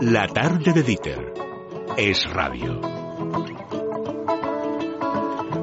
La tarde de Dieter es radio.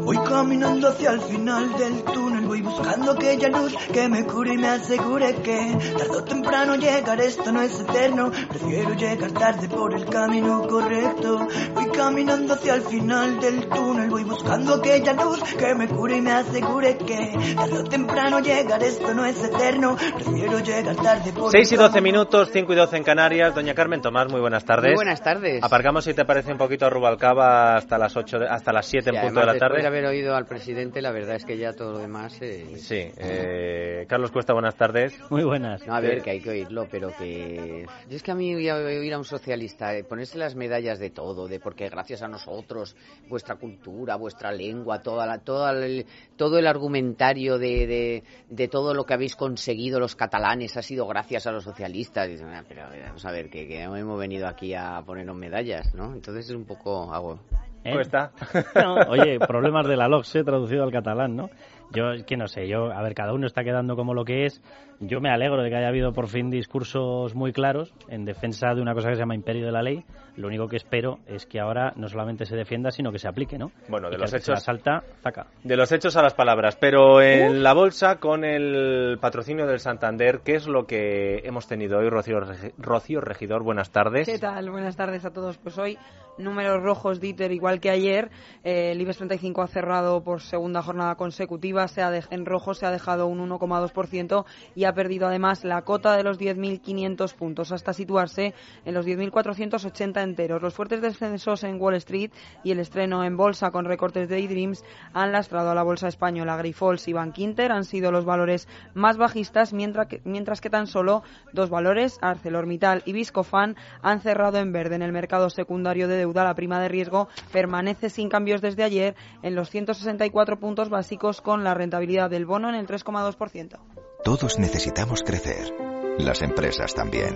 Voy caminando hacia el final del túnel, voy buscando aquella luz que me cure y me asegure que tarde o temprano llegar, esto no es eterno, prefiero llegar tarde por el camino correcto. Voy caminando hacia el final del túnel, voy buscando aquella luz que me cure y me asegure que tarde o temprano llegar, esto no es eterno, prefiero llegar tarde por 6 y 12 minutos, 5 y 12 en Canarias. Doña Carmen Tomás, muy buenas tardes. Muy buenas tardes. Aparcamos, si te parece, un poquito a Rubalcaba hasta las 8 de- hasta las 7 en punto de además, la después tarde. de haber oído al presidente, la verdad es que ya todo lo demás... Sí, eh, Carlos Cuesta, buenas tardes. Muy buenas. No, a ver, que hay que oírlo, pero que... Yo es que a mí oír a- oír a un socialista, eh, ponerse las medallas de todo, de porque gracias a nosotros, vuestra cultura, vuestra lengua, toda la, toda el, todo el argumentario de, de, de todo lo que habéis conseguido los catalanes ha sido gracias a los socialistas. Dicen, "Ah, pero eh, vamos a ver, que, que no hemos venido aquí a ponernos medallas, ¿no? Entonces es un poco... Hago... ¿Eh? Cuesta. No, oye, problemas de la LOCSE traducido al catalán, ¿no? Yo, es que no sé, yo, a ver, cada uno está quedando como lo que es. Yo me alegro de que haya habido por fin discursos muy claros en defensa de una cosa que se llama imperio de la ley. Lo único que espero es que ahora no solamente se defienda, sino que se aplique, ¿no? Bueno, de Y los que hechos- salta, zaca. De los hechos a las palabras, pero en la bolsa con el patrocinio del Santander, ¿qué es lo que hemos tenido hoy, Rocío, Rocío Regidor? Buenas tardes. ¿Qué tal? Buenas tardes a todos. Pues hoy números rojos, Dieter, igual que ayer. Eh, el IBEX 35 ha cerrado por segunda jornada consecutiva. Se ha en rojo se ha dejado un 1,2% y ha perdido además la cota de los 10.500 puntos hasta situarse en los 10.480 enteros. Los fuertes descensos en Wall Street y el estreno en bolsa con recortes de Dreams han lastrado a la bolsa española. Grifols y Bankinter han sido los valores más bajistas, mientras que, mientras que tan solo dos valores, ArcelorMittal y Viscofan, han cerrado en verde. En el mercado secundario de deuda, la prima de riesgo permanece sin cambios desde ayer en los 164 puntos básicos con la rentabilidad del bono en el 3,2%. Todos necesitamos crecer. Las empresas también.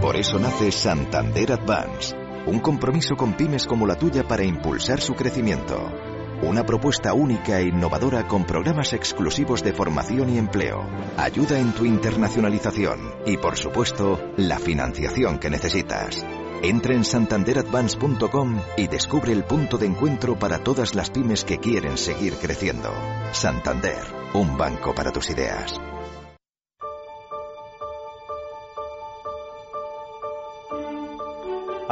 Por eso nace Santander Advance, un compromiso con pymes como la tuya para impulsar su crecimiento. Una propuesta única e innovadora con programas exclusivos de formación y empleo, ayuda en tu internacionalización y, por supuesto, la financiación que necesitas. Entra en santanderadvance.com y descubre el punto de encuentro para todas las pymes que quieren seguir creciendo. Santander, un banco para tus ideas.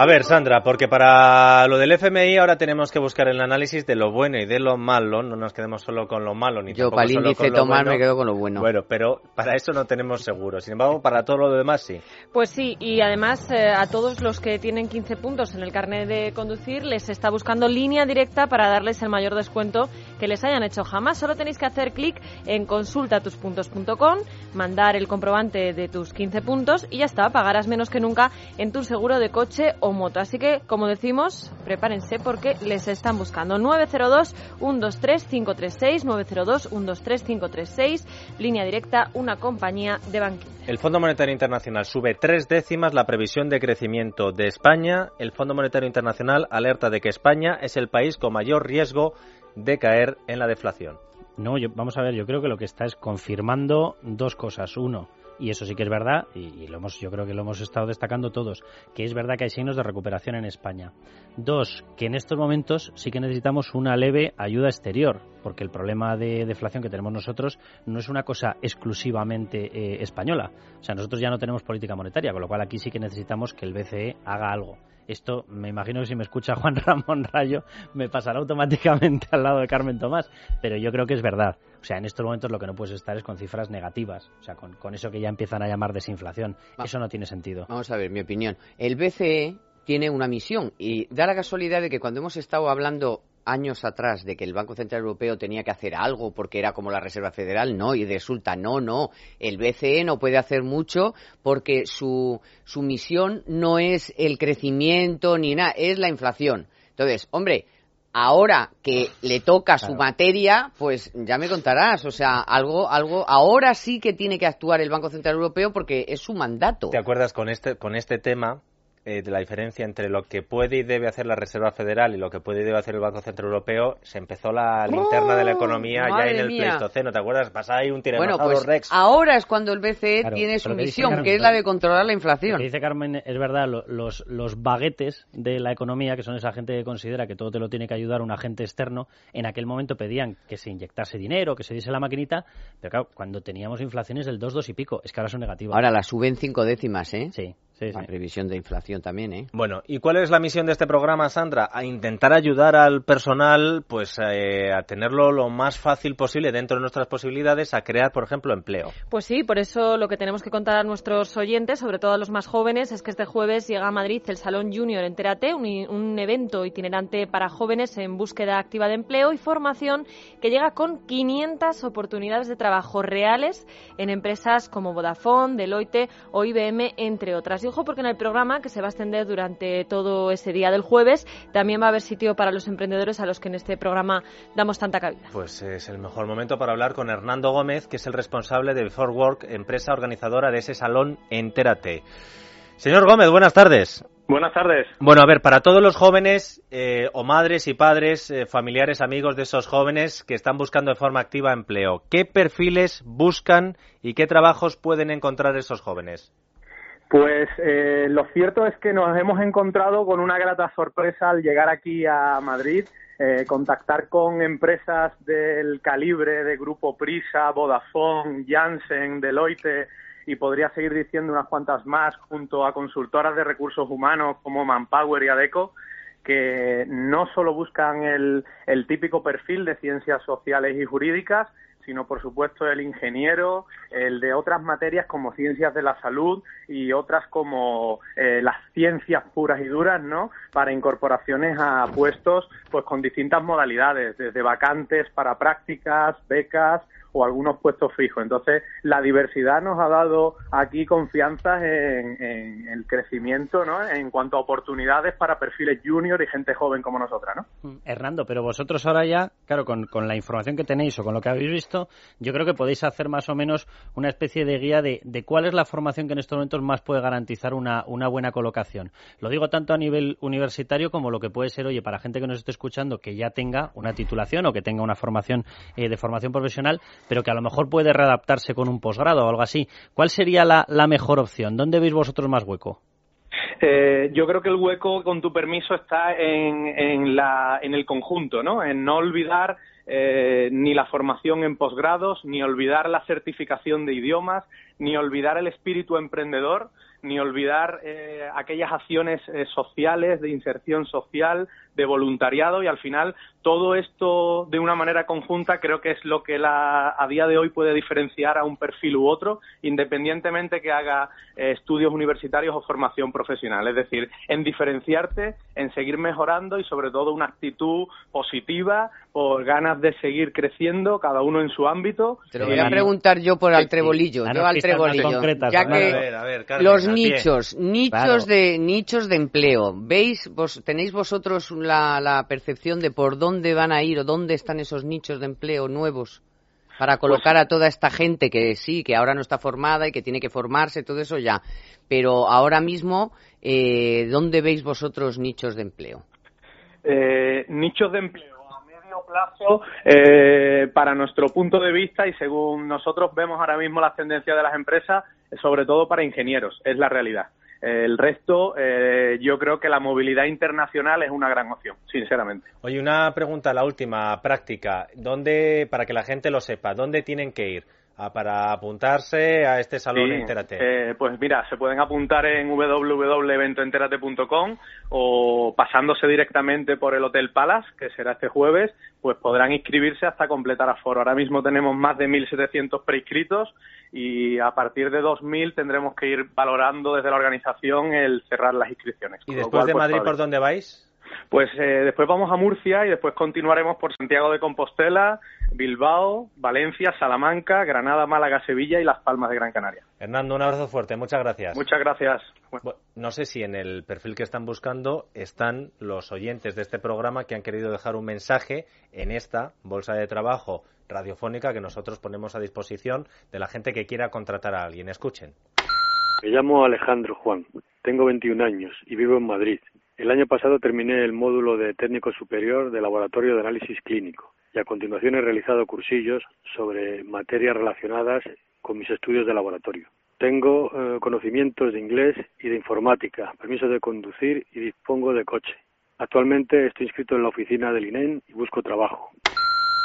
A ver, Sandra, porque para lo del FMI ahora tenemos que buscar el análisis de lo bueno y de lo malo. No nos quedemos solo con lo malo ni Yo tampoco para el solo índice con lo Tomás bueno. me quedo con lo bueno. Bueno, pero para eso no tenemos seguro. Sin embargo, para todo lo demás sí. Pues sí, y además eh, a todos los que tienen 15 puntos en el carnet de conducir les está buscando línea directa para darles el mayor descuento que les hayan hecho jamás. Solo tenéis que hacer clic en consultatuspuntos.com, mandar el comprobante de tus 15 puntos y ya está, pagarás menos que nunca en tu seguro de coche o moto. Así que, como decimos, prepárense porque les están buscando. 902-123-536, 902-123-536, línea directa, una compañía de banquillo. El Fondo Monetario Internacional sube tres décimas la previsión de crecimiento de España. El Fondo Monetario Internacional alerta de que España es el país con mayor riesgo de caer en la deflación. No, yo, vamos a ver, yo creo que lo que está es confirmando dos cosas. Uno, y eso sí que es verdad, y, lo hemos, yo creo que lo hemos estado destacando todos, que es verdad que hay signos de recuperación en España. Dos, que en estos momentos sí que necesitamos una leve ayuda exterior, porque el problema de deflación que tenemos nosotros no es una cosa exclusivamente eh, española. O sea, nosotros ya no tenemos política monetaria, con lo cual aquí sí que necesitamos que el BCE haga algo. Esto, me imagino que si me escucha Juan Ramón Rayo, me pasará automáticamente al lado de Carmen Tomás, pero yo creo que es verdad. O sea, en estos momentos lo que no puedes estar es con cifras negativas, o sea, con, con eso que ya empiezan a llamar desinflación. Va. Eso no tiene sentido. Vamos a ver, mi opinión. El BCE tiene una misión y da la casualidad de que cuando hemos estado hablando años atrás de que el Banco Central Europeo tenía que hacer algo porque era como la Reserva Federal, no, y resulta, no, no, el BCE no puede hacer mucho porque su, su misión no es el crecimiento ni nada, es la inflación. Entonces, hombre, ahora que le toca su materia, pues ya me contarás, o sea, algo, algo, ahora sí que tiene que actuar el Banco Central Europeo porque es su mandato. ¿Te acuerdas con este, con este tema? Eh, de la diferencia entre lo que puede y debe hacer la Reserva Federal y lo que puede y debe hacer el Banco Central Europeo, se empezó la linterna de la economía ya en el Pleistoceno, ¿te acuerdas? Pasaba ahí un tiranosaurio bueno, pues Rex. Ahora es cuando el BCE tiene su misión, que es la de controlar la inflación. Lo que dice Carmen es verdad, los, los baguetes de la economía, que son esa gente que considera que todo te lo tiene que ayudar un agente externo, en aquel momento pedían que se inyectase dinero, que se diese la maquinita, pero claro, cuando teníamos inflaciones del 2, 2 y pico, es que ahora son negativas. Ahora la suben cinco décimas, ¿eh? Sí. La previsión de inflación también, ¿eh? Bueno, ¿y cuál es la misión de este programa, Sandra? A intentar ayudar al personal, pues, eh, a tenerlo lo más fácil posible dentro de nuestras posibilidades, a crear, por ejemplo, empleo. Pues sí, por eso lo que tenemos que contar a nuestros oyentes, sobre todo a los más jóvenes, es que este jueves llega a Madrid el Salón Junior Entérate, un, un evento itinerante para jóvenes en búsqueda activa de empleo y formación que llega con 500 oportunidades de trabajo reales en empresas como Vodafone, Deloitte o IBM, entre otras porque en el programa, que se va a extender durante todo ese día del jueves, también va a haber sitio para los emprendedores a los que en este programa damos tanta cabida. Pues es el mejor momento para hablar con Hernando Gómez, que es el responsable de Before Work, empresa organizadora de ese salón Entérate. Señor Gómez, buenas tardes. Buenas tardes. Bueno, a ver, para todos los jóvenes eh, o madres y padres, eh, familiares, amigos de esos jóvenes que están buscando de forma activa empleo, ¿qué perfiles buscan y qué trabajos pueden encontrar esos jóvenes? Pues eh, lo cierto es que nos hemos encontrado con una grata sorpresa al llegar aquí a Madrid, eh, contactar con empresas del calibre de Grupo Prisa, Vodafone, Janssen, Deloitte y podría seguir diciendo unas cuantas más junto a consultoras de recursos humanos como Manpower y Adeco que no solo buscan el típico perfil de ciencias sociales y jurídicas, sino por supuesto el ingeniero, el de otras materias como ciencias de la salud y otras como eh, las ciencias puras y duras, ¿no? Para incorporaciones a puestos pues con distintas modalidades, desde vacantes para prácticas, becas o algunos puestos fijos. Entonces, la diversidad nos ha dado aquí confianza en, el crecimiento, ¿no? En cuanto a oportunidades para perfiles junior y gente joven como nosotras, ¿no? Mm, Hernando, pero vosotros ahora ya, claro, con, la información que tenéis o con lo que habéis visto, yo creo que podéis hacer más o menos una especie de guía de, cuál es la formación que en estos momentos más puede garantizar una, una buena colocación. Lo digo tanto a nivel universitario como lo que puede ser, oye, para gente que nos esté escuchando que ya tenga una titulación o que tenga una formación eh, de formación profesional, pero que a lo mejor puede readaptarse con un posgrado o algo así. ¿Cuál sería la, mejor opción? ¿Dónde veis vosotros más hueco? Eh, yo creo que el hueco, con tu permiso, está en, la, en el conjunto, ¿no? En no olvidar eh, ni la formación en posgrados, ni olvidar la certificación de idiomas, ni olvidar el espíritu emprendedor, ni olvidar eh, aquellas acciones sociales de inserción social, de voluntariado y al final todo esto de una manera conjunta creo que es lo que la, a día de hoy puede diferenciar a un perfil u otro, independientemente que haga eh, estudios universitarios o formación profesional. Es decir, en diferenciarte, en seguir mejorando y sobre todo una actitud positiva, por ganas de seguir creciendo, cada uno en su ámbito. Te lo voy a preguntar yo por al trebolillo, yo al ya que los nichos, nichos de nichos de empleo, veis, vos tenéis vosotros la, percepción de por dónde van a ir o dónde están esos nichos de empleo nuevos para pues colocar a toda esta gente que sí, que ahora no está formada y que tiene que formarse, todo eso ya. Pero ahora mismo, eh, ¿dónde veis vosotros nichos de empleo? Eh, nichos de empleo a medio plazo, eh, para nuestro punto de vista y según nosotros vemos ahora mismo las tendencias de las empresas, sobre todo para ingenieros, es la realidad. El resto, eh, yo creo que la movilidad internacional es una gran opción, sinceramente. Oye, una pregunta, la última, práctica. ¿Dónde, para que la gente lo sepa, dónde tienen que ir? Para apuntarse a este salón sí, eh, pues mira, se pueden apuntar en www.eventoenterate.com o pasándose directamente por el Hotel Palace, que será este jueves, pues podrán inscribirse hasta completar aforo. Ahora mismo tenemos más de 1.700 preinscritos y a partir de 2.000 tendremos que ir valorando desde la organización el cerrar las inscripciones. ¿Y después de pues, Madrid por dónde vais? Pues eh, después vamos a Murcia y después continuaremos por Santiago de Compostela, Bilbao, Valencia, Salamanca, Granada, Málaga, Sevilla y Las Palmas de Gran Canaria. Hernando, un abrazo fuerte, muchas gracias. Muchas gracias. no sé si en el perfil que están buscando están los oyentes de este programa que han querido dejar un mensaje en esta bolsa de trabajo radiofónica que nosotros ponemos a disposición de la gente que quiera contratar a alguien. Escuchen. Me llamo Alejandro Juan, tengo 21 años y vivo en Madrid. El año pasado terminé el módulo de técnico superior de laboratorio de análisis clínico y a continuación he realizado cursillos sobre materias relacionadas con mis estudios de laboratorio. Tengo eh, conocimientos de inglés y de informática, permiso de conducir y dispongo de coche. Actualmente estoy inscrito en la oficina del INEN y busco trabajo.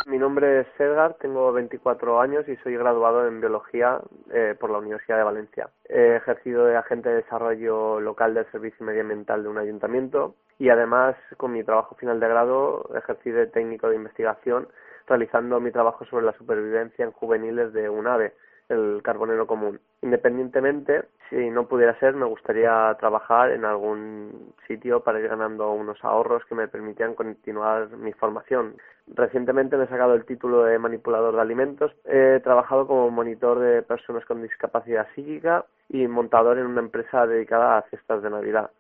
Mi nombre es Edgar, tengo 24 años y soy graduado en biología eh, por la Universidad de Valencia. He ejercido de agente de desarrollo local del servicio medioambiental de un ayuntamiento y además con mi trabajo final de grado ejercí de técnico de investigación realizando mi trabajo sobre la supervivencia en juveniles de un ave el carbonero común. Independientemente, si no pudiera ser, me gustaría trabajar en algún sitio para ir ganando unos ahorros que me permitieran continuar mi formación. Recientemente me he sacado el título de manipulador de alimentos. He trabajado como monitor de personas con discapacidad psíquica y montador en una empresa dedicada a fiestas de Navidad.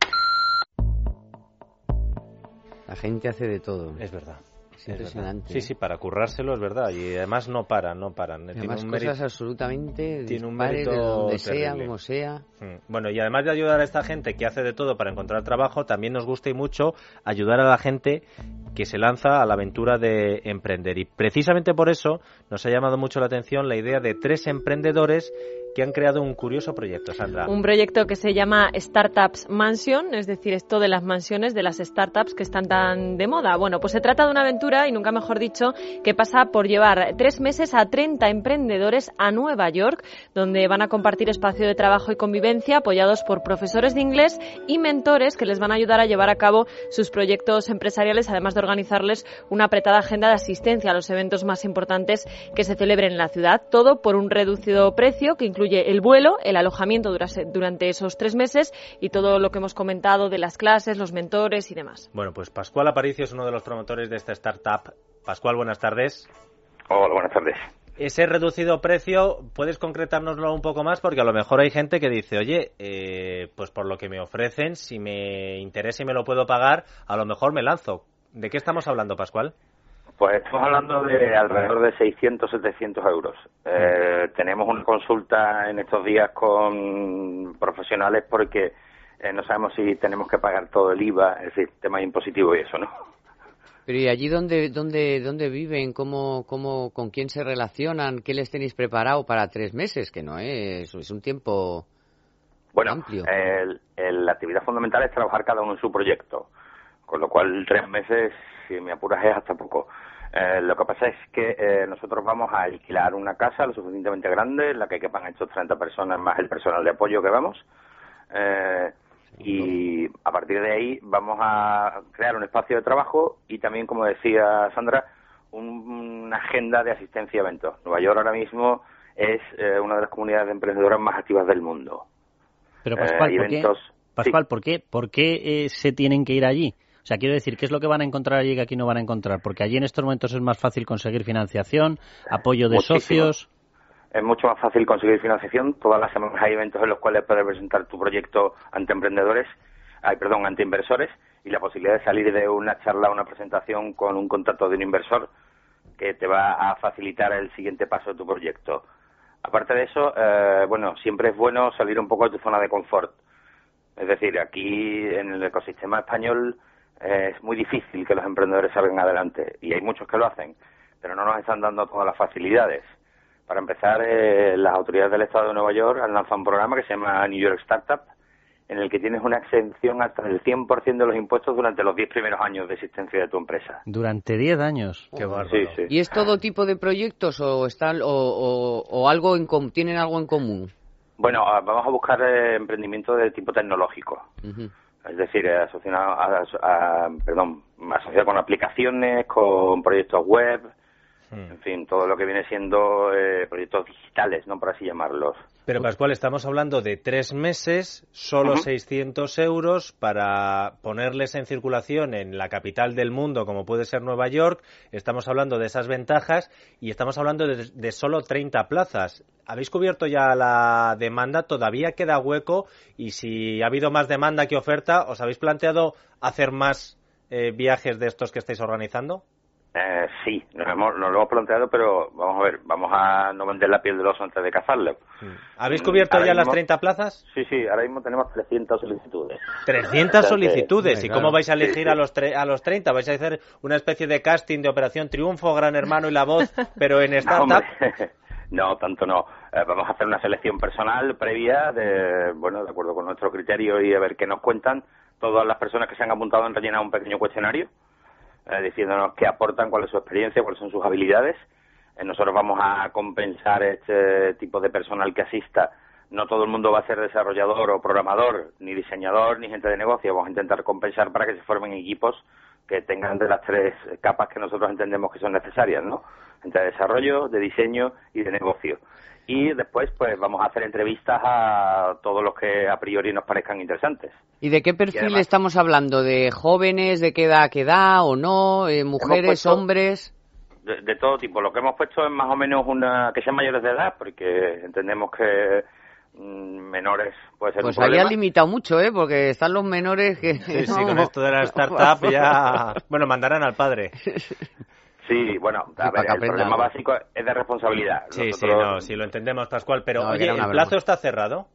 La gente hace de todo. Es verdad. Es impresionante. Sí, ¿eh? sí, para currárselo es verdad. Y además no paran, no paran. Tiene un cosas mérito- absolutamente tiene un mérito de donde sea, como sea. Mm. Bueno, y además de ayudar a esta gente que hace de todo para encontrar trabajo, también nos gusta y mucho ayudar a la gente que se lanza a la aventura de emprender. Y precisamente por eso nos ha llamado mucho la atención la idea de tres emprendedores que han creado un curioso proyecto, Sandra. Un proyecto que se llama Startups Mansion, es decir, esto de las mansiones de las startups que están tan de moda. Bueno, pues se trata de una aventura, y nunca mejor dicho, que pasa por llevar tres meses a 30 emprendedores a Nueva York, donde van a compartir espacio de trabajo y convivencia apoyados por profesores de inglés y mentores que les van a ayudar a llevar a cabo sus proyectos empresariales, además de organizarles una apretada agenda de asistencia a los eventos más importantes que se celebren en la ciudad. Todo por un reducido precio que incluye el vuelo, el alojamiento durase- durante esos tres meses y todo lo que hemos comentado de las clases, los mentores y demás. Bueno, pues Pascual Aparicio es uno de los promotores de esta startup. Pascual, buenas tardes. Hola, buenas tardes. Ese reducido precio, ¿puedes concretárnoslo un poco más? Porque a lo mejor hay gente que dice, oye, eh, pues por lo que me ofrecen, si me interesa y me lo puedo pagar, a lo mejor me lanzo. ¿De qué estamos hablando, Pascual? Pues estamos hablando de alrededor de 600, 700 euros. Eh, tenemos una consulta en estos días con profesionales porque eh, no sabemos si tenemos que pagar todo el IVA, es decir, tema impositivo y eso, ¿no? Pero ¿y allí dónde, dónde, dónde viven? ¿Cómo, cómo, ¿Con quién se relacionan? ¿Qué les tenéis preparado para tres meses? Que no es, es un tiempo Bueno, amplio. el- el- la actividad fundamental es trabajar cada uno en su proyecto, con lo cual tres meses, si me apuras, es hasta poco. Eh, lo que pasa es que eh, nosotros vamos a alquilar una casa lo suficientemente grande en la que quepan estos 30 personas más el personal de apoyo que vamos. Eh, y a partir de ahí vamos a crear un espacio de trabajo y también, como decía Sandra, un- una agenda de asistencia a eventos. Nueva York ahora mismo es eh, una de las comunidades de emprendedoras más activas del mundo. Pero Eh, Pascual, hay ¿por qué, Pascual, ¿por qué, por qué eh, se tienen que ir allí? O sea, quiero decir, ¿qué es lo que van a encontrar allí que aquí no van a encontrar? Porque allí en estos momentos es más fácil conseguir financiación, apoyo de Muchísimo. socios. Es mucho más fácil conseguir financiación. Todas las semanas hay eventos en los cuales puedes presentar tu proyecto ante emprendedores, ay, perdón, ante inversores y la posibilidad de salir de una charla una presentación con un contrato de un inversor que te va a facilitar el siguiente paso de tu proyecto. Aparte de eso, eh, bueno, siempre es bueno salir un poco de tu zona de confort. Es decir, aquí en el ecosistema español eh, es muy difícil que los emprendedores salgan adelante y hay muchos que lo hacen, pero no nos están dando todas las facilidades. Para empezar, eh, las autoridades del Estado de Nueva York han lanzado un programa que se llama New York Startup, en el que tienes una exención hasta del 100% de los impuestos durante los 10 primeros años de existencia de tu empresa. Durante 10 años. Qué Sí, sí. ¿Y es todo tipo de proyectos o están o, o- o algo en com- tienen algo en común? Bueno, ah, vamos a buscar eh, emprendimiento de tipo tecnológico. Ujú. Es decir, asociado, a, a- perdón, asociado con aplicaciones, con proyectos web, en fin, todo lo que viene siendo eh, proyectos digitales, ¿no? Por así llamarlos. Pero Pascual, estamos hablando de tres meses, solo Ujú. 600 euros para ponerles en circulación en la capital del mundo, como puede ser Nueva York. Estamos hablando de esas ventajas y estamos hablando de, de solo 30 plazas. ¿Habéis cubierto ya la demanda? ¿Todavía queda hueco? Y si ha habido más demanda que oferta, ¿os habéis planteado hacer más eh, viajes de estos que estáis organizando? Eh, sí, nos, hemos, nos lo hemos planteado, pero vamos a ver, vamos a no vender la piel del oso antes de cazarlo. ¿Habéis cubierto Ahora ya las mismo- 30 plazas? Sí, sí, ahora mismo tenemos 300 solicitudes. 300 O sea que- solicitudes. ¿Y cómo vais a elegir sí. a los tre- a los 30? ¿Vais a hacer una especie de casting de Operación Triunfo, Gran Hermano y La Voz, pero en startup? no, tanto no. Eh, vamos a hacer una selección personal previa, de, bueno, de acuerdo con nuestro criterio y a ver qué nos cuentan todas las personas que se han apuntado han rellenado un pequeño cuestionario eh, diciéndonos qué aportan, cuál es su experiencia, cuáles son sus habilidades. Eh, nosotros vamos a compensar este tipo de personal que asista. No todo el mundo va a ser desarrollador o programador, ni diseñador, ni gente de negocio. Vamos a intentar compensar para que se formen equipos que tengan de las tres capas que nosotros entendemos que son necesarias, ¿no? Gente de desarrollo, de diseño y de negocio. Y después, pues, vamos a hacer entrevistas a todos los que a priori nos parezcan interesantes. ¿Y de qué perfil además- estamos hablando? ¿De jóvenes? ¿De qué edad, qué edad o no? Eh, ¿Mujeres, puesto- hombres? de, de todo tipo. Lo que hemos puesto es más o menos una que sean mayores de edad, porque entendemos que mm, menores puede ser Pues un han limitado mucho, ¿eh? Porque están los menores que... Sí, sí, con esto de la startup ya... Bueno, mandarán al padre. Sí, bueno, a ver, el problema básico es de responsabilidad. Sí, sí, no, sí, lo entendemos, Pascual. Pero, No, oye, ¿el plazo está cerrado?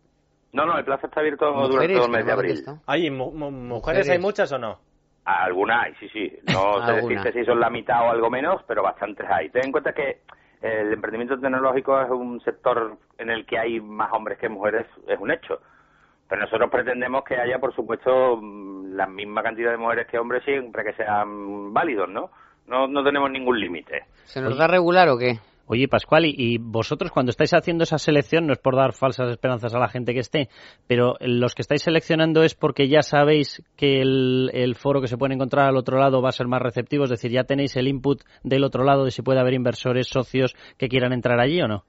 No, no, el plazo está abierto durante todo el mes de no abril. contestó. Ay, mu- mu- ¿mujeres Mujeres. hay muchas o no? Algunas hay, sí, sí. No sé decirte si son la mitad o algo menos, pero bastantes hay. Ten en cuenta que el emprendimiento tecnológico es un sector en el que hay más hombres que mujeres, es un hecho. Pero nosotros pretendemos que haya, por supuesto, mm, la misma cantidad de mujeres que hombres siempre que sean válidos, ¿no? No, no tenemos ningún límite. ¿Se nos da regular o qué? Oye, Pascual, y, y vosotros cuando estáis haciendo esa selección, no es por dar falsas esperanzas a la gente que esté, pero los que estáis seleccionando es porque ya sabéis que el, el foro que se puede encontrar al otro lado va a ser más receptivo, es decir, ya tenéis el input del otro lado de si puede haber inversores, socios que quieran entrar allí o no.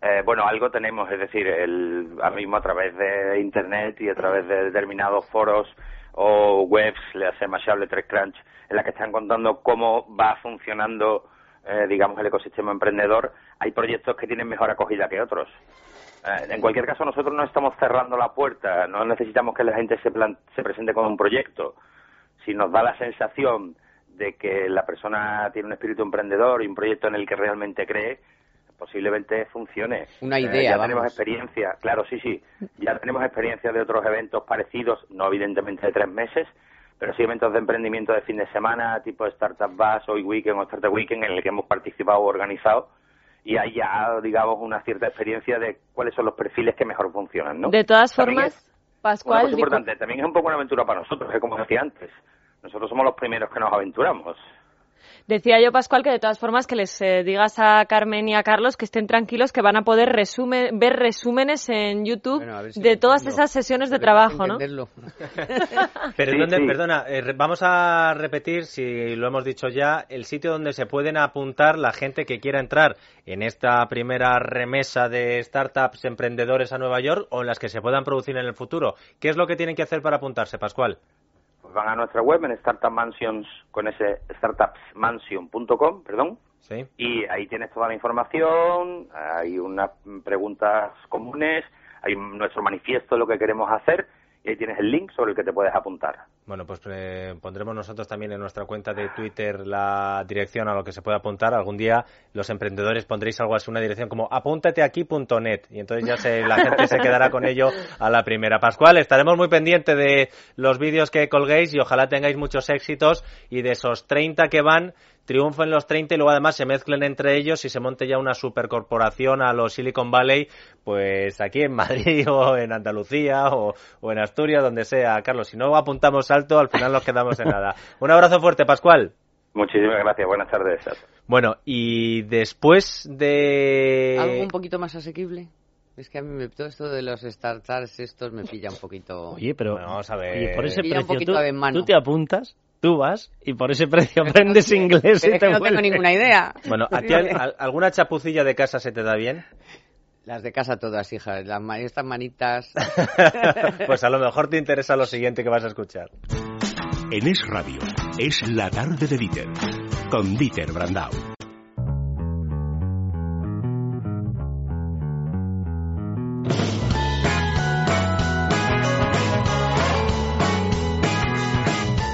Eh, bueno, algo tenemos, es decir, el, ahora mismo a través de Internet y a través de determinados foros o webs, le hace Mashable, TechCrunch, en la que están contando cómo va funcionando, eh, digamos, el ecosistema emprendedor, hay proyectos que tienen mejor acogida que otros. Eh, en cualquier caso, nosotros no estamos cerrando la puerta, no necesitamos que la gente se, se presente con un proyecto. Si nos da la sensación de que la persona tiene un espíritu emprendedor y un proyecto en el que realmente cree, posiblemente funcione. Una Eh, idea, ya vamos. tenemos experiencia, claro, sí, sí. Ya tenemos experiencia de otros eventos parecidos, no evidentemente de tres meses, pero sí eventos de emprendimiento de fin de semana, tipo Startup Bus, Hoy Weekend o Startup Weekend, en el que hemos participado o organizado. Y hay ya, digamos, una cierta experiencia de cuáles son los perfiles que mejor funcionan, ¿no? De todas También formas, es- una Pascual, cosa importante, también es un poco una aventura para nosotros, que como decía antes, nosotros somos los primeros que nos aventuramos. Decía yo, Pascual, que de todas formas que les eh, digas a Carmen y a Carlos que estén tranquilos, que van a poder resume- ver resúmenes en YouTube Bueno, si de todas entiendo. esas sesiones de trabajo, ¿no? Pero Sí, ¿dónde, sí. perdona, eh, vamos a repetir, si lo hemos dicho ya, el sitio donde se pueden apuntar la gente que quiera entrar en esta primera remesa de startups emprendedores a Nueva York o en las que se puedan producir en el futuro. ¿Qué es lo que tienen que hacer para apuntarse, Pascual? Pues van a nuestra web en Startup Mansions con ese startupsmansion.com, perdón. Sí. Y ahí tienes toda la información, hay unas preguntas comunes, hay nuestro manifiesto de lo que queremos hacer y ahí tienes el link sobre el que te puedes apuntar. Bueno, pues eh, pondremos nosotros también en nuestra cuenta de Twitter la dirección a lo que se puede apuntar. Algún día los emprendedores pondréis algo así, una dirección como apúntateaquí.net y entonces ya se, la gente se quedará con ello a la primera. Pascual, estaremos muy pendientes de los vídeos que colguéis y ojalá tengáis muchos éxitos y de esos 30 que van triunfen los 30 y luego además se mezclen entre ellos y se monte ya una supercorporación a los Silicon Valley, pues aquí en Madrid o en Andalucía o, en Asturias, donde sea. Carlos, si no apuntamos alto, al final nos quedamos en nada. Un abrazo fuerte, Pascual. Muchísimas gracias, buenas tardes. Bueno, y después de... ¿Algo un poquito más asequible? Es que a mí me- todo esto de los startups estos me pilla un poquito... Oye, pero vamos a ver. oye, por ese precio tú, tú te apuntas, tú vas y por ese precio aprendes inglés Pero y es te que no tengo ninguna idea. Bueno, ¿a ti al- al- alguna chapucilla de casa se te da bien? Las de casa todas, hija. Las ma- estas manitas... pues a lo mejor te interesa lo siguiente que vas a escuchar. En Es Radio, es la tarde de Dieter, con Dieter Brandau.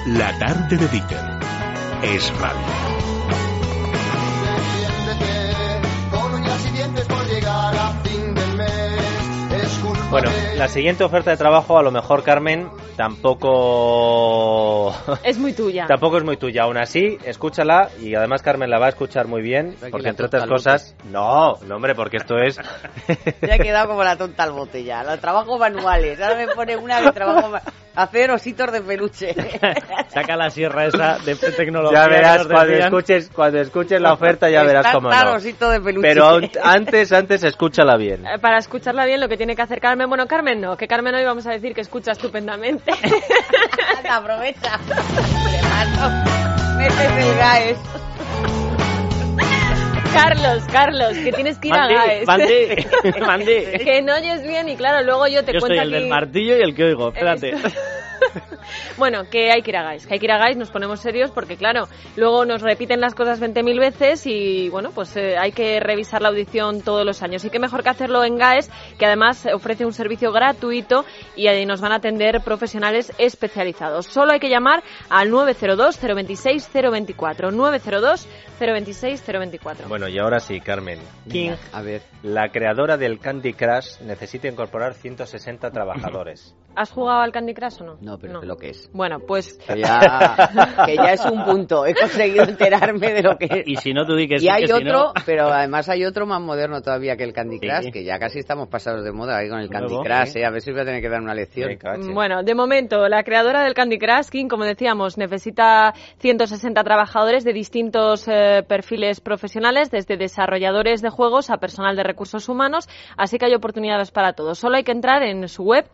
La tarde de Dieter, es radio. Bueno, la siguiente oferta de trabajo, a lo mejor, Carmen, tampoco... Es muy tuya. tampoco es muy tuya. Aún así, escúchala y además Carmen la va a escuchar muy bien, Aquí porque entre otras cosas... No, no, hombre, porque esto es... Ya he quedado como la tonta al bote ya. Los trabajos manuales. Ahora me pone una de trabajo ma- hacer ositos de peluche. Saca la sierra esa de tecnología. Ya verás, cuando escuches, cuando escuches la oferta ya verás cómo no. osito de peluche. Pero antes, antes escúchala bien. Eh, Para escucharla bien, lo que tiene que hacer Carmen, bueno, Carmen no, que Carmen hoy vamos a decir que escucha estupendamente. Anda, aprovecha. El GAES. Carlos, Carlos, que tienes que ir a GAES. Mande, mande. que no oyes bien y claro, luego yo te Yo soy cuento el aquí... del martillo y el que oigo, espérate. Bueno, que hay que ir a GAES, que hay que ir a GAES, nos ponemos serios porque claro, luego nos repiten las cosas 20.000 veces y bueno, pues eh, hay que revisar la audición todos los años. Y qué mejor que hacerlo en GAES, que además ofrece un servicio gratuito y ahí nos van a atender profesionales especializados. Solo hay que llamar al 902 026 024 902 026 024. Bueno, y ahora sí, Carmen. King, a ver. la creadora del Candy Crush, necesita incorporar 160 trabajadores. ¿Has jugado al Candy Crush o no? No, pero lo que es. Bueno, pues Que ya, que ya es un punto. He conseguido enterarme de lo que es. Y si no, tú di que sí, Y hay que si otro, no- pero además hay otro más moderno todavía que el Candy Sí. Crush, que ya casi estamos pasados de moda ahí con el Candy Crush. ¿eh? A ver si voy a tener que dar una lección. Bueno, de momento, la creadora del Candy Crush, King, como decíamos, necesita 160 trabajadores de distintos eh, perfiles profesionales, desde desarrolladores de juegos a personal de recursos humanos, así que hay oportunidades para todos. Solo hay que entrar en su web,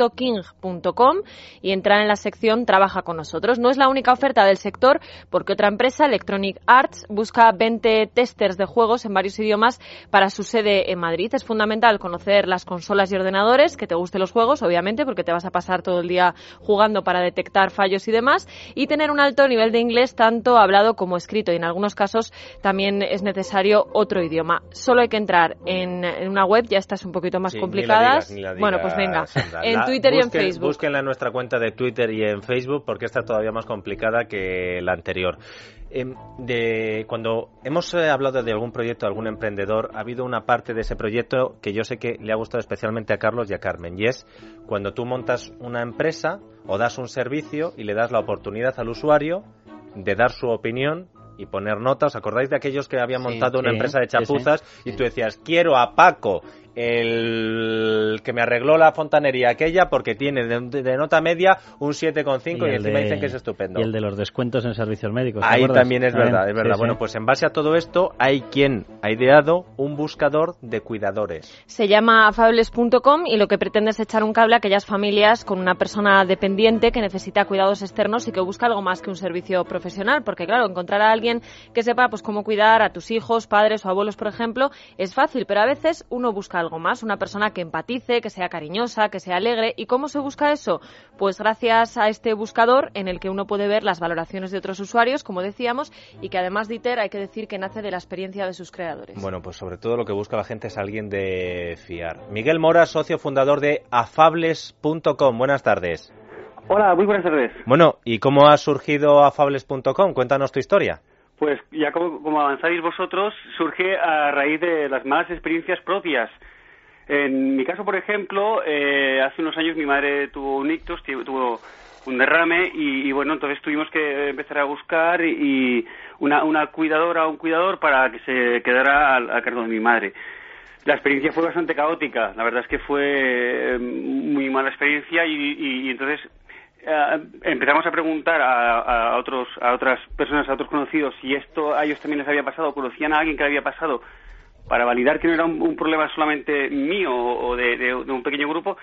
www.king.com, y entrar en la sección Trabaja con nosotros. No es la única oferta del sector, porque otra empresa, Electronic Arts, busca 20 testers de juegos en varios idiomas para su sede en Madrid. Es fundamental conocer las consolas y ordenadores, que te gusten los juegos, obviamente, porque te vas a pasar todo el día jugando para detectar fallos y demás, y tener un alto nivel de inglés, tanto hablado como escrito, y en algunos casos también es necesario otro idioma. Solo hay que entrar en, en una web, ya estas un poquito más Sí, complicadas. digas, bueno, pues venga, Sandra. en La- Twitter y en Facebook. Nuestra cuenta de Twitter y en Facebook porque esta es todavía más complicada que la anterior. Em, de cuando hemos eh, hablado de algún proyecto, de algún emprendedor, ha habido una parte de ese proyecto que yo sé que le ha gustado especialmente a Carlos y a Carmen, y es cuando tú montas una empresa o das un servicio y le das la oportunidad al usuario de dar su opinión y poner notas. ¿Os acordáis de aquellos que habían Sí, montado una sí, empresa de sí. chapuzas y tú decías, quiero a Paco, el que me arregló la fontanería aquella, porque tiene de, de nota media un 7,5 y, el encima de- dicen que es estupendo? Y el de los descuentos en servicios médicos. ¿te Ahí acuerdas? también es verdad, es verdad. sí, bueno, sí. pues en base a todo esto hay quien ha ideado un buscador de cuidadores. Se llama afables.com y lo que pretende es echar un cable a aquellas familias con una persona dependiente que necesita cuidados externos y que busca algo más que un servicio profesional. Porque, claro, encontrar a alguien que sepa pues cómo cuidar a tus hijos, padres o abuelos, por ejemplo, es fácil, pero a veces uno busca algo más, una persona que empatice, que sea cariñosa, que sea alegre. ¿Y cómo se busca eso? Pues gracias a este buscador en el que uno puede ver las valoraciones de otros usuarios, como decíamos, y que además Dieter hay que decir que nace de la experiencia de sus creadores. Bueno, pues sobre todo lo que busca la gente es alguien de fiar. Miguel Mora, socio fundador de afables.com. Buenas tardes. Hola, muy buenas tardes. Bueno, ¿y cómo ha surgido afables.com? Cuéntanos tu historia. Pues ya como, como avanzáis vosotros, surge a raíz de las malas experiencias propias. En mi caso, por ejemplo, eh, hace unos años mi madre tuvo un ictus, tu- tuvo un derrame y, bueno, entonces tuvimos que empezar a buscar y, una, una cuidadora o un cuidador para que se quedara a cargo de mi madre. La experiencia fue bastante caótica, la verdad es que fue eh, muy mala experiencia y, y- y entonces eh, empezamos a preguntar a, a otros a otras personas, a otros conocidos si esto a ellos también les había pasado, conocían a alguien que le había pasado para validar que no era un, problema solamente mío o de, un pequeño grupo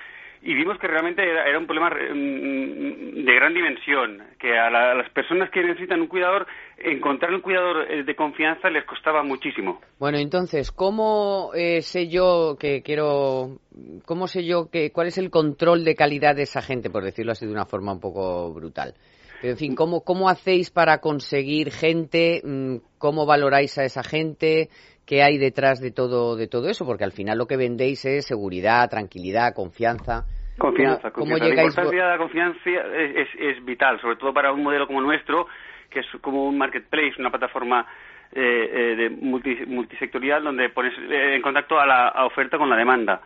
y vimos que realmente era, un problema mm, de gran dimensión, que a, la- las personas que necesitan un cuidador, encontrar un cuidador eh, de confianza les costaba muchísimo. Bueno, entonces, ¿cómo eh, sé yo que quiero, cómo sé yo que, cuál es el control de calidad de esa gente, por decirlo así de una forma un poco brutal? Pero, en fin, ¿cómo, cómo hacéis para conseguir gente? Mm, ¿Cómo valoráis a esa gente? ¿Qué hay detrás de todo, de todo eso? Porque al final lo que vendéis es seguridad, tranquilidad, confianza. Confianza, ¿Cómo, cómo confianza. La llegáis? importancia de la confianza es, es, es vital, sobre todo para un modelo como el nuestro, que es como un marketplace, una plataforma eh, eh, de multi- multisectorial donde pones eh, en contacto a la a oferta con la demanda.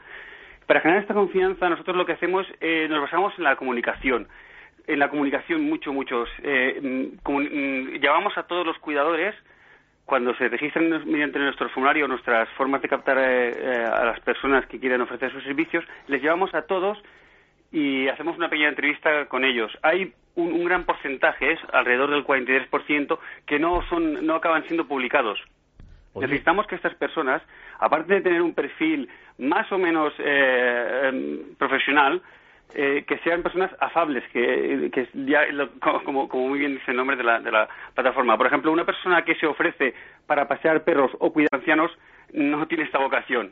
Para generar esta confianza, nosotros lo que hacemos, eh, nos basamos en la comunicación. En la comunicación, mucho, muchos. Eh, mm, mm, llamamos a todos los cuidadores, cuando se registran mediante nuestro formulario nuestras formas de captar eh, a las personas que quieren ofrecer sus servicios, les llevamos a todos y hacemos una pequeña entrevista con ellos. Hay un, gran porcentaje, es alrededor del 43%, que no, son, no acaban siendo publicados. Necesitamos que estas personas, aparte de tener un perfil más o menos eh, em, profesional, eh, que sean personas afables, que, ya, como, como, muy bien dice el nombre de la, de la plataforma. Por ejemplo, una persona que se ofrece para pasear perros o cuidar ancianos no tiene esta vocación.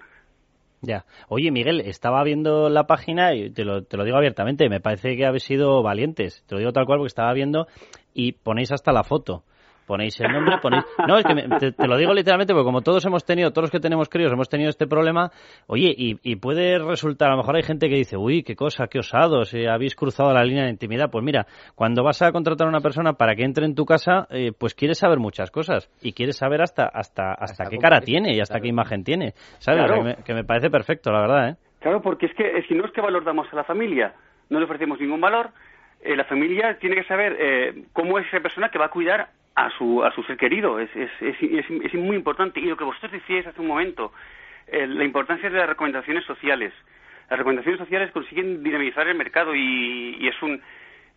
Ya. Oye, Miguel, estaba viendo la página y te lo, te lo digo abiertamente, me parece que habéis sido valientes. Te lo digo tal cual porque estaba viendo y ponéis hasta la foto ponéis el nombre, ponéis... No, es que te, lo digo literalmente porque como todos hemos tenido, todos los que tenemos críos hemos tenido este problema, oye, y, puede resultar, a lo mejor hay gente que dice, uy, qué cosa, qué osado, si habéis cruzado la línea de intimidad. Pues mira, cuando vas a contratar a una persona para que entre en tu casa, eh, pues quieres saber muchas cosas y quieres saber hasta hasta hasta, qué cara tiene y hasta qué imagen tiene, ¿sabes? Que, me, parece perfecto, la verdad, ¿eh? Claro, porque es que si no es que valor damos a la familia, no le ofrecemos ningún valor, eh, la familia tiene que saber eh, cómo es esa persona que va a cuidar a su, a su ser querido. Es, es, es, es muy importante. Y lo que vosotros decíais hace un momento, eh, la importancia de las recomendaciones sociales. Las recomendaciones sociales consiguen dinamizar el mercado y, y es, un,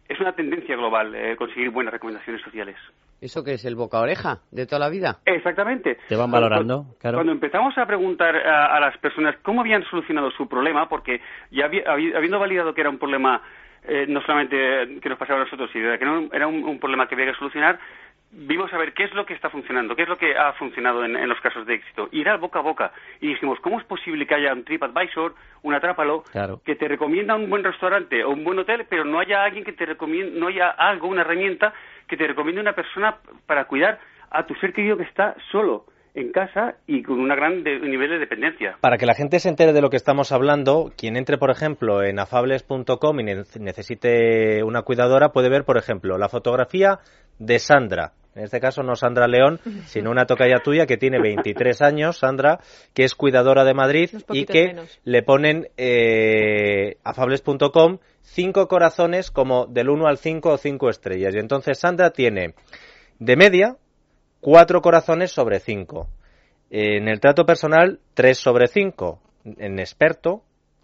es una tendencia global eh, conseguir buenas recomendaciones sociales. ¿Eso que es el boca oreja de toda la vida? Exactamente. Te van valorando, cuando, claro. Cuando empezamos a preguntar a, las personas cómo habían solucionado su problema, porque ya habiendo validado que era un problema eh, no solamente que nos pasaba a nosotros, sino que no, era un, un, problema que había que solucionar, vimos a ver qué es lo que está funcionando, qué es lo que ha funcionado en, los casos de éxito. Y era boca a boca. Y dijimos, ¿cómo es posible que haya un TripAdvisor, un Atrápalo, que te recomienda un buen restaurante o un buen hotel, pero no haya alguien que te recomiende, no haya algo, una herramienta que te recomiende una persona para cuidar a tu ser querido que está solo? En casa y con un gran nivel de dependencia. Para que la gente se entere de lo que estamos hablando, quien entre, por ejemplo, en afables.com y necesite una cuidadora puede ver, por ejemplo, la fotografía de Sandra. En este caso no Sandra León, sino una tocaya tuya que tiene 23 años, Sandra, que es cuidadora de Madrid y que le ponen eh, afables.com cinco corazones como del 1 al 5 o 5 estrellas. Y entonces Sandra tiene de media cuatro corazones sobre cinco. En el trato personal, 3 sobre 5. En experto,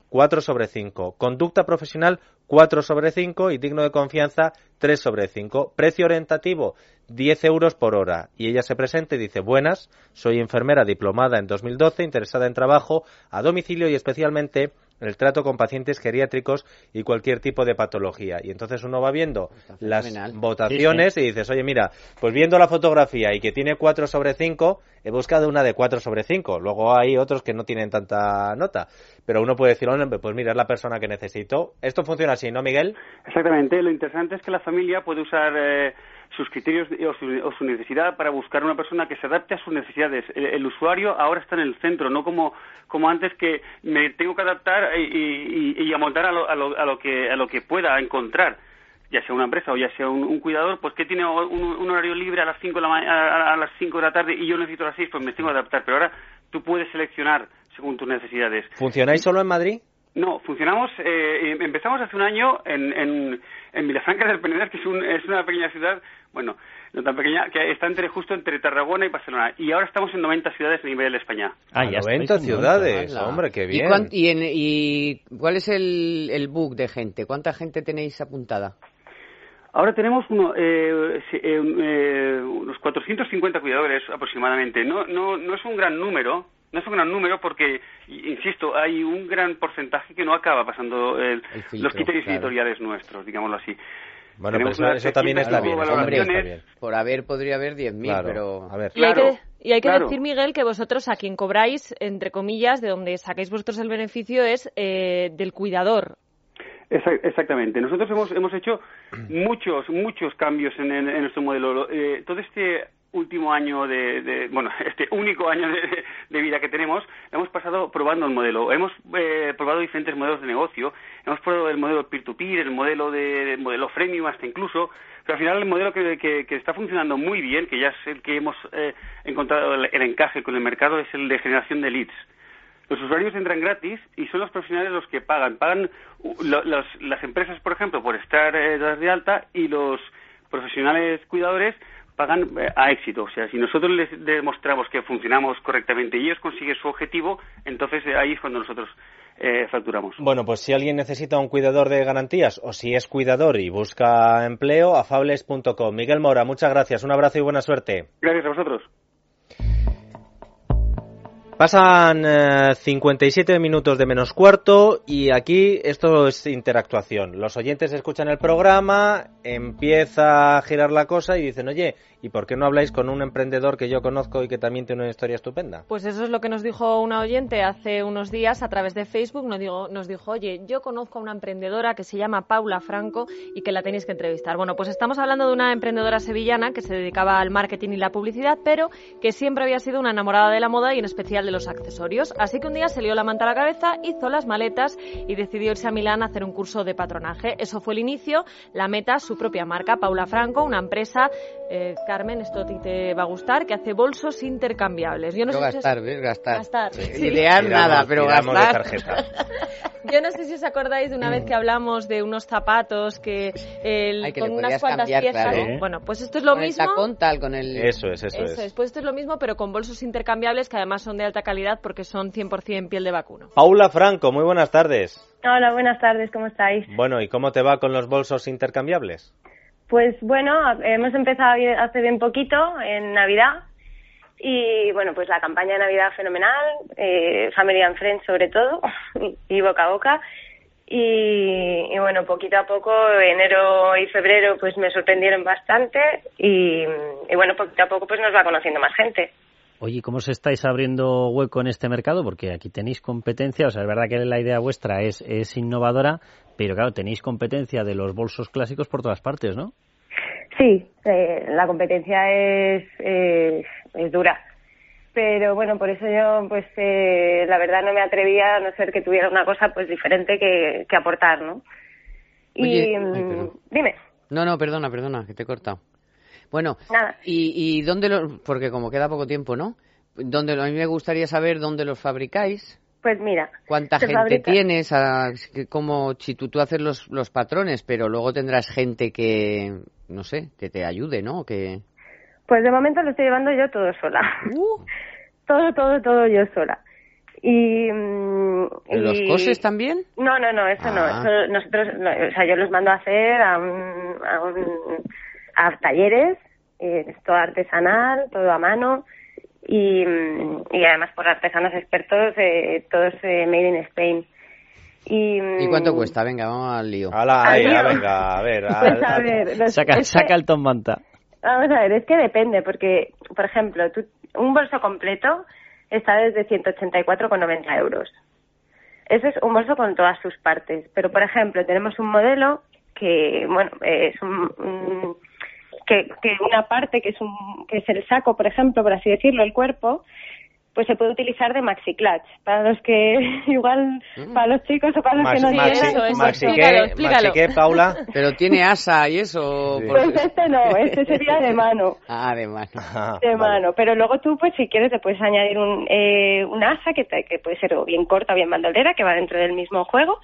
4 sobre 5. Conducta profesional, 4 sobre 5. Y digno de confianza, 3 sobre 5. Precio orientativo, 10 euros por hora. Y ella se presenta y dice, buenas, soy enfermera diplomada en 2012, interesada en trabajo a domicilio y especialmente el trato con pacientes geriátricos y cualquier tipo de patología. Y entonces uno va viendo las votaciones y dices, oye, mira, pues viendo la fotografía y que tiene 4 sobre 5, he buscado una de 4 sobre 5. Luego hay otros que no tienen tanta nota. Pero uno puede decir, pues mira, es la persona que necesito. Esto funciona así, ¿no, Miguel? Exactamente. Lo interesante es que la familia puede usar... Eh, sus criterios o su, necesidad para buscar una persona que se adapte a sus necesidades. El, usuario ahora está en el centro, no como, como antes que me tengo que adaptar y, y, amoldar a lo, a, lo, que, a lo que pueda encontrar ya sea una empresa o ya sea un, cuidador, pues que tiene un, horario libre a las 5 de la a, las 5 de la tarde y yo necesito a las 6, pues me tengo que adaptar. Pero ahora tú puedes seleccionar según tus necesidades. ¿Funcionáis solo en Madrid? No, funcionamos, eh, empezamos hace un año en, en, en Vilafranca del Penedès, que es, un, es una pequeña ciudad, bueno, no tan pequeña, que está entre justo entre Tarragona y Barcelona. Y ahora estamos en 90 ciudades a nivel de España. Ah, ya 90 ciudades, hombre, qué bien. ¿Y, y, cuál es el, el book de gente? ¿Cuánta gente tenéis apuntada? Ahora tenemos uno, eh, eh, eh, unos 450 cuidadores aproximadamente. No, no, no es un gran número, no es un gran número porque, insisto, hay un gran porcentaje que no acaba pasando los criterios editoriales nuestros, digámoslo así. Bueno, eso, también está bien, Por haber podría haber 10.000, pero... A ver. Y hay que, y hay que decir, Miguel, que vosotros a quien cobráis, entre comillas, de donde sacáis vosotros el beneficio es eh, del cuidador. Exactamente. Nosotros hemos, hemos hecho muchos, muchos cambios en, en, nuestro modelo. Eh, todo este último año de, bueno, este único año de, vida que tenemos, hemos pasado probando el modelo. Hemos eh, probado diferentes modelos de negocio. Hemos probado el modelo peer-to-peer, el modelo de, modelo freemium hasta incluso. Pero al final el modelo que, que, está funcionando muy bien, que ya es el que hemos eh, encontrado el, encaje con el mercado, es el de generación de leads. Los usuarios entran gratis y son los profesionales los que pagan. Pagan las empresas, por ejemplo, por estar eh, de alta y los profesionales cuidadores pagan eh, a éxito. O sea, si nosotros les demostramos que funcionamos correctamente y ellos consiguen su objetivo, entonces eh, ahí es cuando nosotros eh, facturamos. Bueno, pues si alguien necesita un cuidador de garantías o si es cuidador y busca empleo, afables.com. Miguel Mora, muchas gracias. Un abrazo y buena suerte. Gracias a vosotros. Pasan 57 minutos de menos cuarto y aquí esto es interactuación. Los oyentes escuchan el programa, empieza a girar la cosa y dicen, oye, ¿Y por qué no habláis con un emprendedor que yo conozco y que también tiene una historia estupenda? Pues eso es lo que nos dijo una oyente hace unos días a través de Facebook. Nos, dijo, nos dijo, oye, yo conozco a una emprendedora que se llama Paula Franco y que la tenéis que entrevistar. Bueno, pues estamos hablando de una emprendedora sevillana que se dedicaba al marketing y la publicidad, pero que siempre había sido una enamorada de la moda y en especial de los accesorios. Así que un día se lió la manta a la cabeza, hizo las maletas y decidió irse a Milán a hacer un curso de patronaje. Eso fue el inicio. La meta, su propia marca, Paula Franco, una empresa eh, Carmen, esto a ti te va a gustar, que hace bolsos intercambiables. Yo no, sé gastar, si Gastar. gastar. Idear nada, pero gastar. Yo no sé si os acordáis de una vez que hablamos de unos zapatos que, con unas cuantas piezas. Bueno, pues esto es lo con mismo. El tal, con el... Eso es, eso, es. Pues esto es lo mismo, pero con bolsos intercambiables que además son de alta calidad porque son 100% piel de vacuno. Paula Franco, muy buenas tardes. Hola, buenas tardes, ¿cómo estáis? Bueno, ¿y cómo te va con los bolsos intercambiables? Pues bueno, hemos empezado hace bien poquito, en Navidad, y bueno, pues la campaña de Navidad fenomenal, eh, Family and Friends sobre todo, y boca a boca. Y, bueno, poquito a poco, enero y febrero pues me sorprendieron bastante y, y bueno, poquito a poco pues nos va conociendo más gente. Oye, ¿cómo se estáis abriendo hueco en este mercado? Porque aquí tenéis competencia, o sea, es verdad que la idea vuestra es, es innovadora, pero claro, tenéis competencia de los bolsos clásicos por todas partes, ¿no? Sí, eh, la competencia es, es, dura. Pero bueno, por eso yo, pues eh, la verdad no me atrevía a no ser que tuviera una cosa pues diferente que, que aportar, ¿no? y mm, dime. No, no, perdona, perdona, que te he cortado. Bueno, ¿y, y dónde lo...? Porque como queda poco tiempo, ¿no? ¿Dónde, a mí me gustaría saber dónde los fabricáis. Pues mira. ¿Cuánta gente tienes? A, como si tú, tú haces los, los patrones, pero luego tendrás gente que, no sé, que te ayude, ¿no? Que... Pues de momento lo estoy llevando yo todo sola. Uh. todo, todo, todo yo sola. Y, mm, ¿Los coses también? No, no, no, eso no. Ah. nosotros, o sea, yo los mando a hacer a, un, a, un, a talleres, eh, todo artesanal, todo a mano y, y además por artesanos expertos, eh, todos eh, made in Spain. Y, ¿Y cuánto cuesta? Venga, vamos al lío. venga, a ver. Pues saca, saca el Manta. Vamos a ver, es que depende, porque, por ejemplo, un bolso completo está desde 184,90 euros. Eso es un bolso con todas sus partes. Pero, por ejemplo, tenemos un modelo que, bueno, es un que, que una parte que es un que es el saco, por ejemplo, por así decirlo, el cuerpo, pues se puede utilizar de maxi clutch. Para los que igual mm. para los chicos o para los que no maxi, tienen eso, maxi, explícalo, qué, Paula pero tiene asa y eso pues este no este sería de mano. Ah de mano. Ah, de mano pero luego tú pues si quieres te puedes añadir un eh, un asa que, que puede ser o bien corta o bien bandolera que va dentro del mismo juego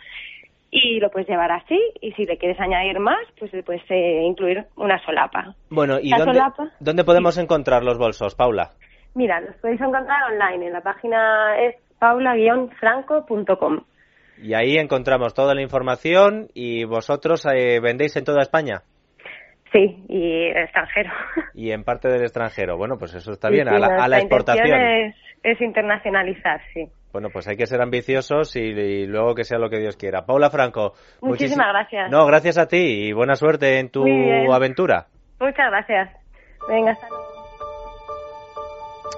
y lo puedes llevar así y si le quieres añadir más pues le puedes eh, incluir una solapa bueno y dónde, dónde podemos encontrar los bolsos Paula mira los podéis encontrar online en la página es paula-franco.com y ahí encontramos toda la información y vosotros eh, vendéis en toda España Sí, y extranjero. Y en parte del extranjero. Bueno, pues eso está bien, a, la, a la exportación. Es, es internacionalizar, sí. Bueno, pues hay que ser ambiciosos y, luego que sea lo que Dios quiera. Paula Franco. Muchísimas gracias. No, gracias a ti y buena suerte en tu aventura. Muchas gracias. Venga, hasta luego.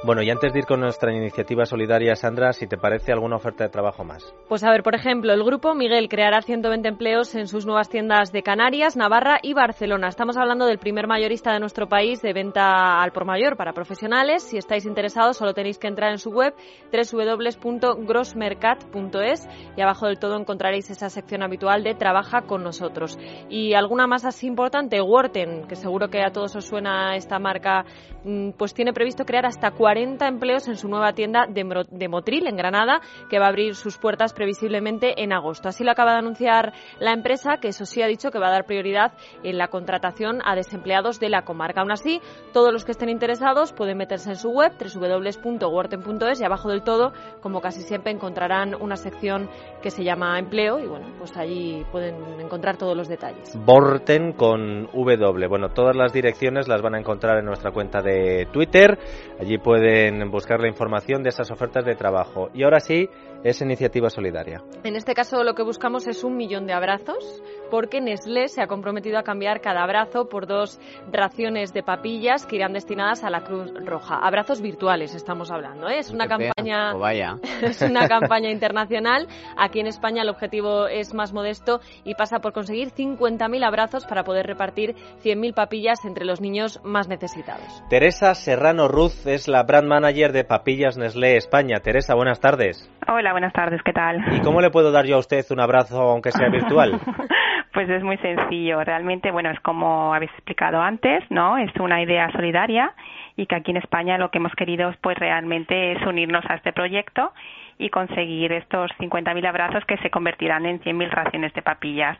Bueno, y antes de ir con nuestra iniciativa solidaria, Sandra, si te parece alguna oferta de trabajo más. Pues a ver, por ejemplo, el grupo Miguel creará 120 empleos en sus nuevas tiendas de Canarias, Navarra y Barcelona. Estamos hablando del primer mayorista de nuestro país de venta al por mayor para profesionales. Si estáis interesados, solo tenéis que entrar en su web www.grossmercat.es y abajo del todo encontraréis esa sección habitual de Trabaja con nosotros. Y alguna más así importante, Worten, que seguro que a todos os suena esta marca, mm, pues tiene previsto crear hasta 40 40 empleos en su nueva tienda de, de Motril, en Granada, que va a abrir sus puertas previsiblemente en agosto. Así lo acaba de anunciar la empresa, que eso sí ha dicho que va a dar prioridad en la contratación a desempleados de la comarca. Aún así, todos los que estén interesados pueden meterse en su web www.worten.es y abajo del todo, como casi siempre, encontrarán una sección que se llama empleo y bueno, pues allí pueden encontrar todos los detalles. Borten con W. Bueno, todas las direcciones las van a encontrar en nuestra cuenta de Twitter. Allí pueden buscar la información de esas ofertas de trabajo. Y ahora sí, es iniciativa solidaria. En este caso lo que buscamos es un millón de abrazos porque Nestlé se ha comprometido a cambiar cada abrazo por dos raciones de papillas que irán destinadas a la Cruz Roja. Abrazos virtuales estamos hablando, ¿eh? es una campaña es una campaña internacional. Aquí en España el objetivo es más modesto y pasa por conseguir 50.000 abrazos para poder repartir 100.000 papillas entre los niños más necesitados. Teresa Serrano Ruz es la brand manager de Papillas Nestlé España. Teresa, buenas tardes. Hola, buenas tardes, ¿qué tal? ¿Y cómo le puedo dar yo a usted un abrazo aunque sea virtual? pues es muy sencillo, realmente, bueno, es como habéis explicado antes, ¿no? Es una idea solidaria y que aquí en España lo que hemos querido pues realmente es unirnos a este proyecto y conseguir estos 50.000 abrazos que se convertirán en 100.000 raciones de papillas.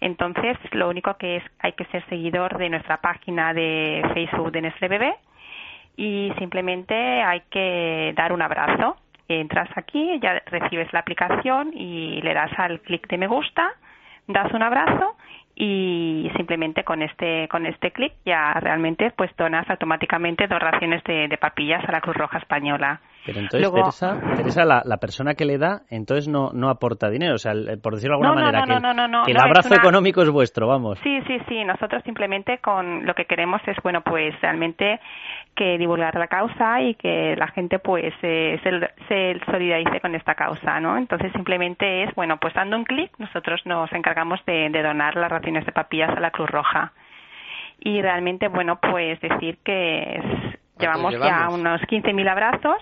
Entonces, lo único que es hay que ser seguidor de nuestra página de Facebook de Nestlé Bebé y simplemente hay que dar un abrazo entras aquí, ya recibes la aplicación y le das al clic de me gusta, das un abrazo y simplemente con este con este clic ya realmente pues donas automáticamente dos raciones de, de papillas a la Cruz Roja Española. Pero entonces, Teresa, la, la, persona que le da, entonces no, no aporta dinero, o sea, por decirlo de alguna manera, que, el abrazo económico es vuestro, vamos. Sí, sí, sí, nosotros simplemente con lo que queremos es, bueno, pues realmente que divulgar la causa y que la gente pues se, se, solidarice con esta causa, ¿no? Entonces simplemente es, bueno, pues dando un clic, nosotros nos encargamos de, de donar las raciones de papillas a la Cruz Roja. Y realmente, bueno, pues decir que llevamos, ya unos 15.000 abrazos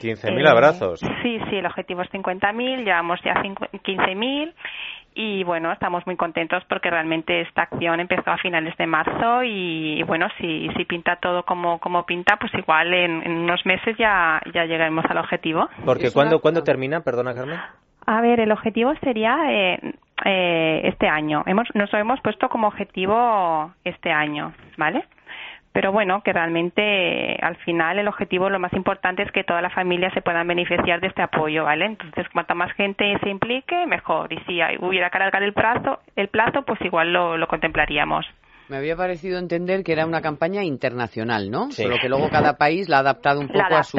15.000 eh, abrazos. Sí, sí, el objetivo es 50.000, llevamos ya 15.000 y bueno, estamos muy contentos porque realmente esta acción empezó a finales de marzo y, bueno, si, si pinta todo como, como pinta, pues igual en, unos meses ya, ya llegaremos al objetivo. Porque ¿cuándo, ¿cuándo termina? Perdona, Carmen. A ver, el objetivo sería eh, eh, este año. Hemos, nos lo hemos puesto como objetivo este año, ¿vale? Pero bueno, que realmente al final el objetivo, lo más importante es que toda la familia se puedan beneficiar de este apoyo, ¿vale? Entonces, cuanta más gente se implique, mejor. Y si hubiera que alargar el plazo, el plazo pues igual lo contemplaríamos. Me había parecido entender que era una campaña internacional, ¿no? Solo que luego cada país la ha adaptado un poco a su.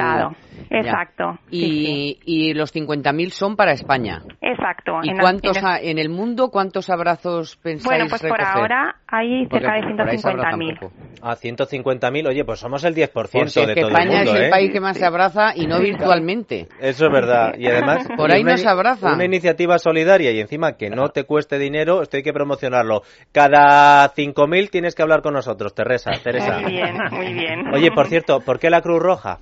Exacto. Y, y los 50.000 son para España. Exacto. ¿Y cuántos en el... mundo cuántos abrazos pensáis Bueno, pues por ahora hay cerca de 150.000. Ah, 150.000. Oye, pues somos el 10% pues de todo España el mundo, es el ¿eh? país que más se abraza y no virtualmente. Eso es verdad. Y además... por ahí no se abraza. Una iniciativa solidaria y encima que no te cueste dinero, esto hay que promocionarlo. Cada 5.000 tienes que hablar con nosotros, Teresa. Teresa. Muy bien, muy bien. Oye, por cierto, ¿por qué la Cruz Roja?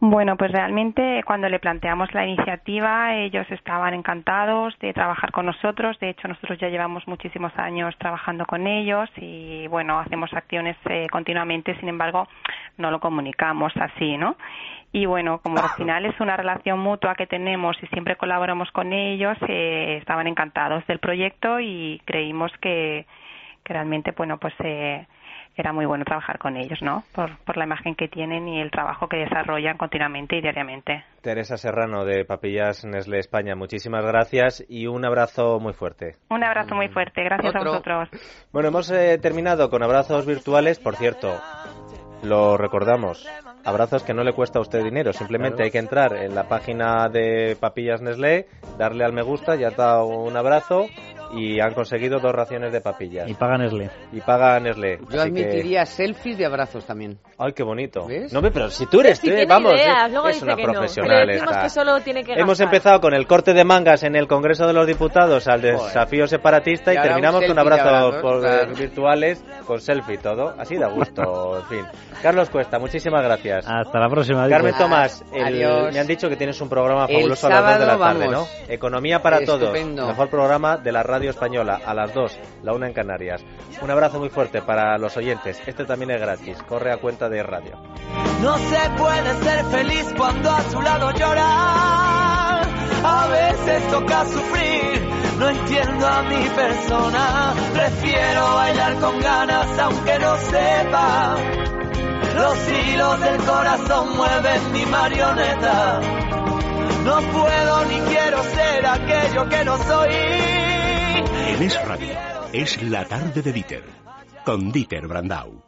Bueno, pues realmente cuando le planteamos la iniciativa, ellos estaban encantados de trabajar con nosotros. De hecho, nosotros ya llevamos muchísimos años trabajando con ellos y, bueno, hacemos acciones eh, continuamente. Sin embargo, no lo comunicamos así, ¿no? Y bueno, como al final es una relación mutua que tenemos y siempre colaboramos con ellos, eh, estaban encantados del proyecto y creímos que, que realmente, bueno, pues eh, era muy bueno trabajar con ellos, ¿no? Por, por la imagen que tienen y el trabajo que desarrollan continuamente y diariamente. Teresa Serrano de Papillas Nestlé España, muchísimas gracias y un abrazo muy fuerte. Un abrazo muy fuerte, gracias a vosotros. Bueno, hemos eh, terminado con abrazos virtuales, por cierto. Lo recordamos, abrazos que no le cuesta a usted dinero, simplemente hay que entrar en la página de Papillas Nestlé, darle al me gusta, ya está un abrazo y han conseguido dos raciones de papillas. Y pagan Nestlé. Y pagan Nestlé. Yo admitiría selfies de abrazos también. Ay, qué bonito. No, pero si tú eres, vamos, es, una profesional. Hemos empezado con el corte de mangas en el Congreso de los Diputados al desafío separatista y, terminamos con abrazos por, virtuales con selfie y todo. Así da gusto, en fin. Carlos Cuesta, muchísimas gracias. Hasta la próxima. Carmen Tomás, me han dicho que tienes un programa fabuloso a las 2 de la tarde, ¿no? Economía para todos. Mejor programa de la radio Radio Española a las 2, la una en Canarias. Un abrazo muy fuerte para los oyentes. Este también es gratis. Corre a cuenta de radio. No se puede ser feliz cuando a su lado llorar. A veces toca sufrir, no entiendo a mi persona. Prefiero bailar con ganas aunque no sepa. Los hilos del corazón mueven mi marioneta. No puedo ni quiero ser aquello que no soy. En Es Radio es la tarde de Dieter con Dieter Brandau.